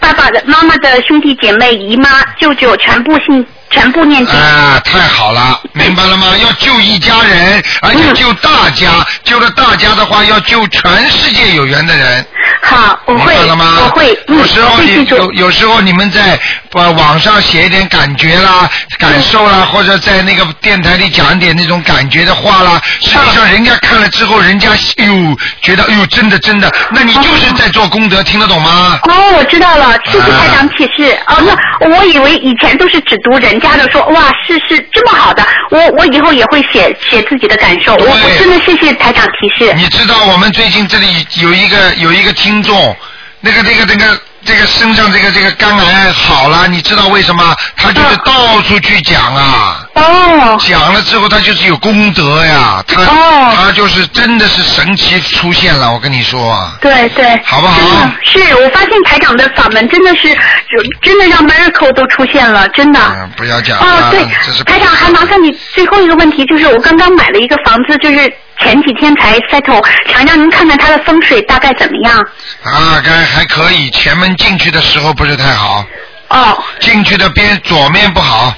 爸爸的妈妈的兄弟姐妹、姨妈、舅舅，全部姓，全部念经。啊，太好了，明白了吗？要救一家人，而且救大家，救了大家的话，要救全世界有缘的人。好，我明会，白了吗？我会，嗯，有时候你。有有时候你们在呃网上写一点感觉啦、感受啦，或者在那个电台里讲一点那种感觉的话啦，实际上人家看了之后，人家哎呦觉得哎呦真的真的，那你就是在做功德，听得懂吗？哦，我知道了，谢谢啊台长启示。哦，那我以为以前都是只读人家的说，哇，是是这么好的，我我以后也会写写自己的感受。我我真的谢谢台长提示。你知道我们最近这里有一个有一个听众，那个那个那个这个身上这个这个肝癌好了，你知道为什么？他就是到处去讲啊。哦。讲了之后，他就是有功德呀，他、哦他就是真的是神奇出现了，我跟你说啊。对对，好不好是我发现台长的法门真的是，就真的让 miracle 都出现了，真的。嗯，不要讲哦了，，对这是，台长还麻烦你最后一个问题，就是我刚刚买了一个房子，就是前几天才 settle，想让您看看它的风水大概怎么样。大概还可以，前门进去的时候不是太好，哦进去的边左面不好，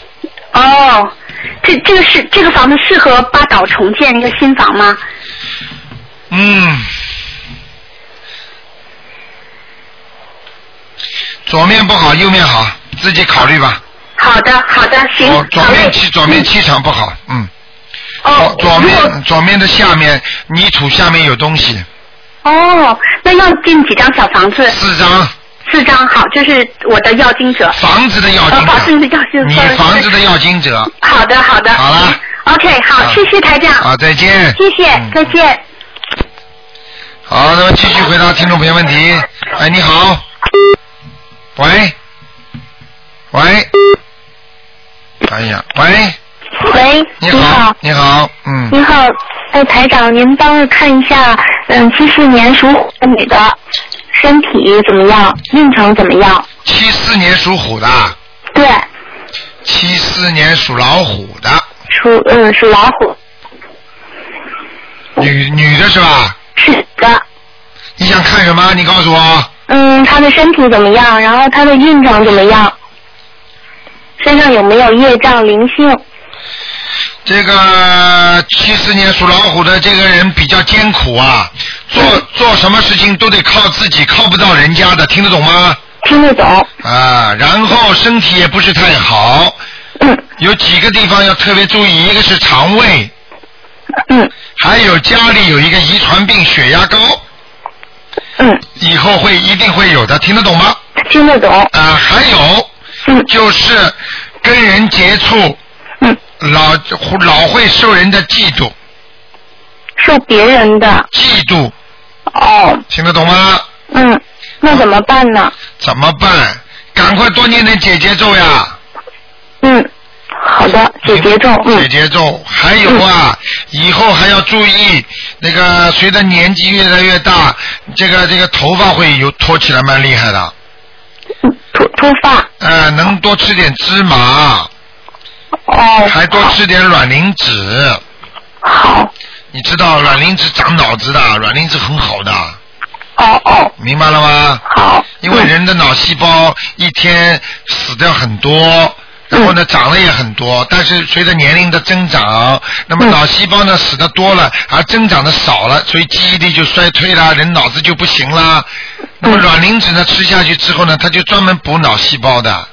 哦，这这个是这个房子适合八岛重建一个新房吗？嗯，左面不好，右面好，自己考虑吧。好的，好的，行。左左面气左面气场不好，嗯。哦，左面左面的下面泥土下面有东西，哦，那要进几张小房子？四张。四张，好，这是我的要经者。房子的要经者哦房子的要经者。你房子的要经者。好的，好的。好了。OK，好，啊谢谢台长。好，再见。谢谢，嗯再见。好，那么继续回答听众朋友问题。哎，你好。喂。喂。哎呀，喂，喂，你好，你好，嗯，你好，哎，台长，您帮我看一下，嗯，七四年属虎的女的，身体怎么样，运程怎么样？七四年属虎的，对，七四年属老虎的，属嗯属老虎，女女的是吧？是的，你想看什么？你告诉我。嗯，她的身体怎么样？然后她的运程怎么样？身上有没有业障灵性？这个七四年属老虎的这个人比较艰苦啊，做做什么事情都得靠自己，靠不到人家的，听得懂吗？听得懂。啊，然后身体也不是太好。嗯。有几个地方要特别注意，一个是肠胃。嗯。还有家里有一个遗传病，血压高。嗯。以后会一定会有的，听得懂吗？听得懂。啊，还有。嗯。就是跟人接触。嗯。老老会受人的嫉妒。受别人的。嫉妒。哦。听得懂吗？嗯，那怎么办呢？怎么办？赶快多念点解结咒呀！嗯，好的，解结咒。嗯。解结咒，还有啊，以后还要注意那个，随着年纪越来越大，这个这个头发会有脱起来蛮厉害的。脱脱发。呃，能多吃点芝麻。哦。还多吃点卵磷脂。好。你知道卵磷脂长脑子的，卵磷脂很好的。哦哦。明白了吗？好。因为人的脑细胞一天死掉很多。然后呢，长了也很多，但是随着年龄的增长，那么脑细胞呢死的多了，而增长的少了，所以记忆力就衰退啦，人脑子就不行啦。那么卵磷脂呢吃下去之后呢，它就专门补脑细胞的。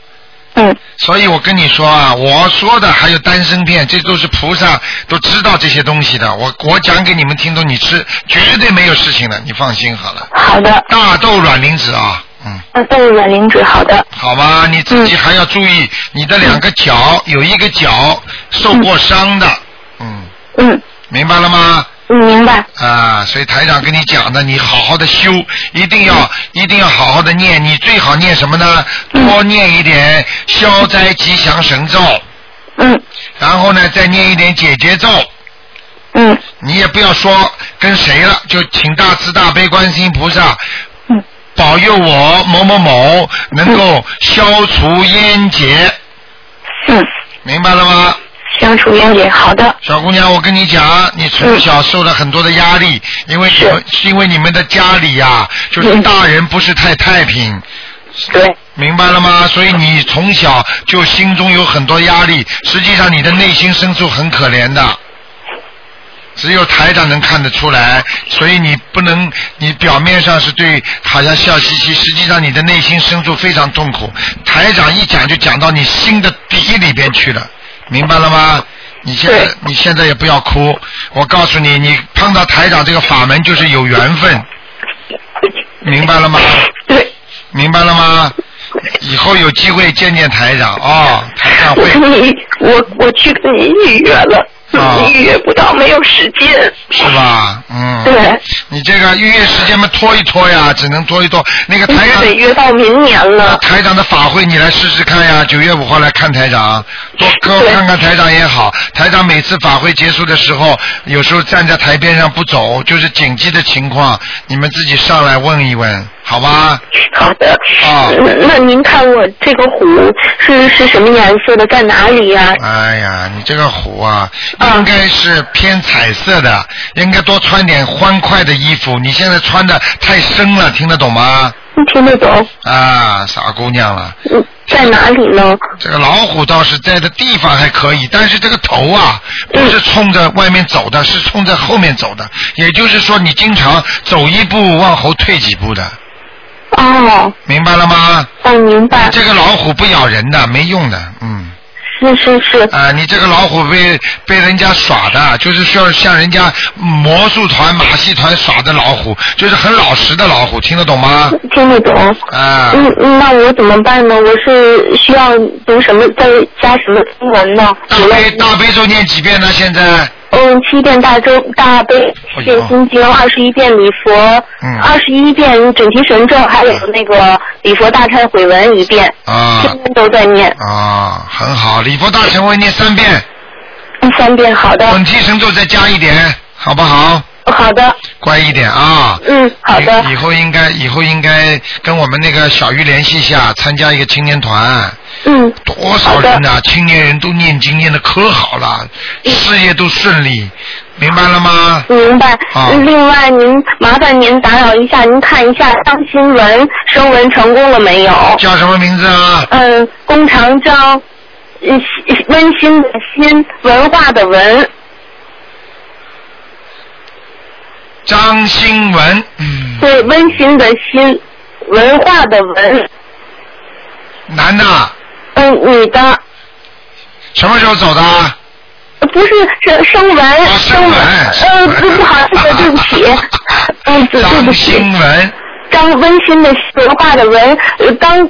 嗯。所以我跟你说啊，我说的还有丹参片，这都是菩萨都知道这些东西的。我我讲给你们听，都你吃绝对没有事情的，你放心好了。好的。大豆卵磷脂啊。嗯。大豆软磷脂，好的。好吧，你自己还要注意，你的两个脚有一个脚受过伤的，嗯。嗯。明白了吗？嗯，明白。啊，所以台长跟你讲的，你好好的修，一定要一定要好好的念，你最好念什么呢？多念一点消灾吉祥神咒。嗯。然后呢，再念一点解结咒。嗯。你也不要说跟谁了，就请大慈大悲观世音菩萨。嗯。保佑我某某某能够消除烟结。嗯。明白了吗？消除冤结，好的。小姑娘，我跟你讲，你从小受了很多的压力，因为你们因为你们的家里呀、就是大人不是太太平。对。明白了吗？所以你从小就心中有很多压力，实际上你的内心深处很可怜的。只有台长能看得出来，所以你不能，你表面上是对好像笑嘻嘻，实际上你的内心深处非常痛苦。台长一讲就讲到你心的底里边去了，明白了吗？你现在你现在也不要哭，我告诉你，你碰到台长这个法门就是有缘分，明白了吗？对。明白了吗？以后有机会见见台长哦，台长我会我我去跟你预约了，啊预约不到，没有时间。是吧？嗯。对。你这个预约时间嘛，拖一拖呀，只能拖一拖。那个台长得约到明年了。台长的法会你来试试看呀，九月五号来看台长，多多看看台长也好。台长每次法会结束的时候，有时候站在台边上不走，就是紧急的情况，你们自己上来问一问，好吧？好的。啊。嗯那您看我这个虎是是什么颜色的，在哪里呀、哎呀，你这个虎啊，应该是偏彩色的，应该多穿点欢快的衣服。你现在穿的太深了，听得懂吗？听得懂。啊，傻姑娘了。嗯，在哪里呢？这个老虎倒是在的地方还可以，但是这个头啊，不是冲着外面走的，是冲着后面走的。也就是说，你经常走一步往后退几步的。哦。明白了吗？哦，明白。这个老虎不咬人的，没用的，嗯。是是是。啊，你这个老虎被被人家耍的，就是像像人家魔术团、马戏团耍的老虎，就是很老实的老虎，听得懂吗？听得懂。啊。嗯嗯，那我怎么办呢？我是需要读什么，再加什么经文呢？大悲大悲咒念几遍呢？现在？嗯，七遍大周大悲，七遍心经，二十一遍礼佛，嗯二十一遍准提神咒，还有那个礼佛大忏悔文一遍，啊天天都在念。啊，很好，礼佛大忏悔念三遍。三遍，好的。准提神咒再加一点，好不好？好的。乖一点啊。嗯，好的。以以后应该以后应该跟我们那个小鱼联系一下，参加一个青年团。嗯。多少人呐、青年人都念经念的可好了，嗯事业都顺利，明白了吗？明白。啊另外，您麻烦您打扰一下，您看一下张新文升文成功了没有？叫什么名字啊？嗯，弓长张，嗯，温馨的馨，文化的文。张新文，嗯，对，温馨的馨，文化的文。男的，嗯，女的。什么时候走的？不是是声文，生文，呃，不不好意思，对不起，嗯，对对不起。新文。张温馨的文化的文，呃刚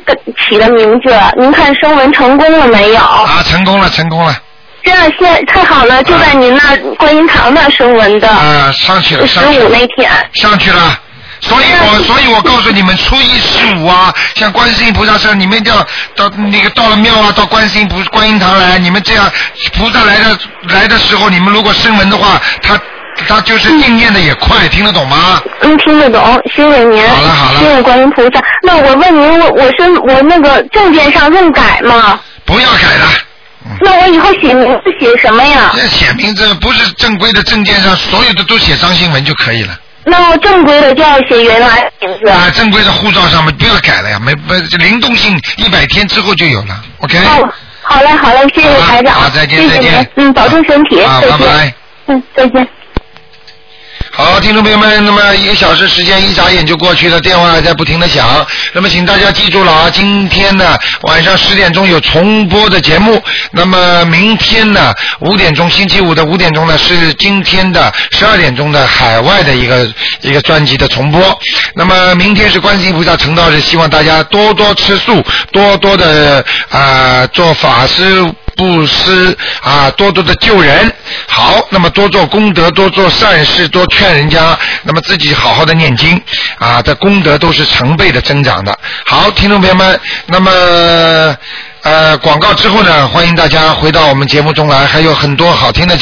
起的名字，您看声纹成功了没有？啊，成功了，成功了。这样现太好了，就在您那儿观音堂那儿声纹的。啊，上去了，十上去了。五那天。上去了。所以我所以我告诉你们，初一十五啊，像观世音菩萨生，你们一定要到那个到了庙啊，到观世音菩观音堂来，你们这样菩萨来的来的时候，你们如果声闻的话，他他就是应验的也快，听得懂吗？嗯，听得懂，谢谢您。好了好了。谢谢观音菩萨。那我问您，我我是我那个证件上用改吗？不要改了。那我以后写名字写什么呀？这写名字不是正规的证件上所有的都写张新文就可以了。那我正规的就要写原来名字。啊，正规的护照上面不要改了呀，没不这灵动性一百天之后就有了，OK？哦，好嘞好嘞，谢谢台长。好再见再见嗯，保重身体。啊再见拜拜。嗯，再见。好，听众朋友们，那么一个小时时间一眨眼就过去了，电话还在不停的响。那么请大家记住了啊，今天呢晚上十点钟有重播的节目，那么明天呢五点钟，星期五的五点钟呢是今天的十二点钟的海外的一个一个专辑的重播。那么明天是观世音菩萨成道日，希望大家多多吃素，多多的啊、做法师。布施啊，多多的救人，好，那么多做功德，多做善事，多劝人家，那么自己好好的念经啊，这功德都是成倍的增长的。好，听众朋友们，那么呃广告之后呢，欢迎大家回到我们节目中来，还有很多好听的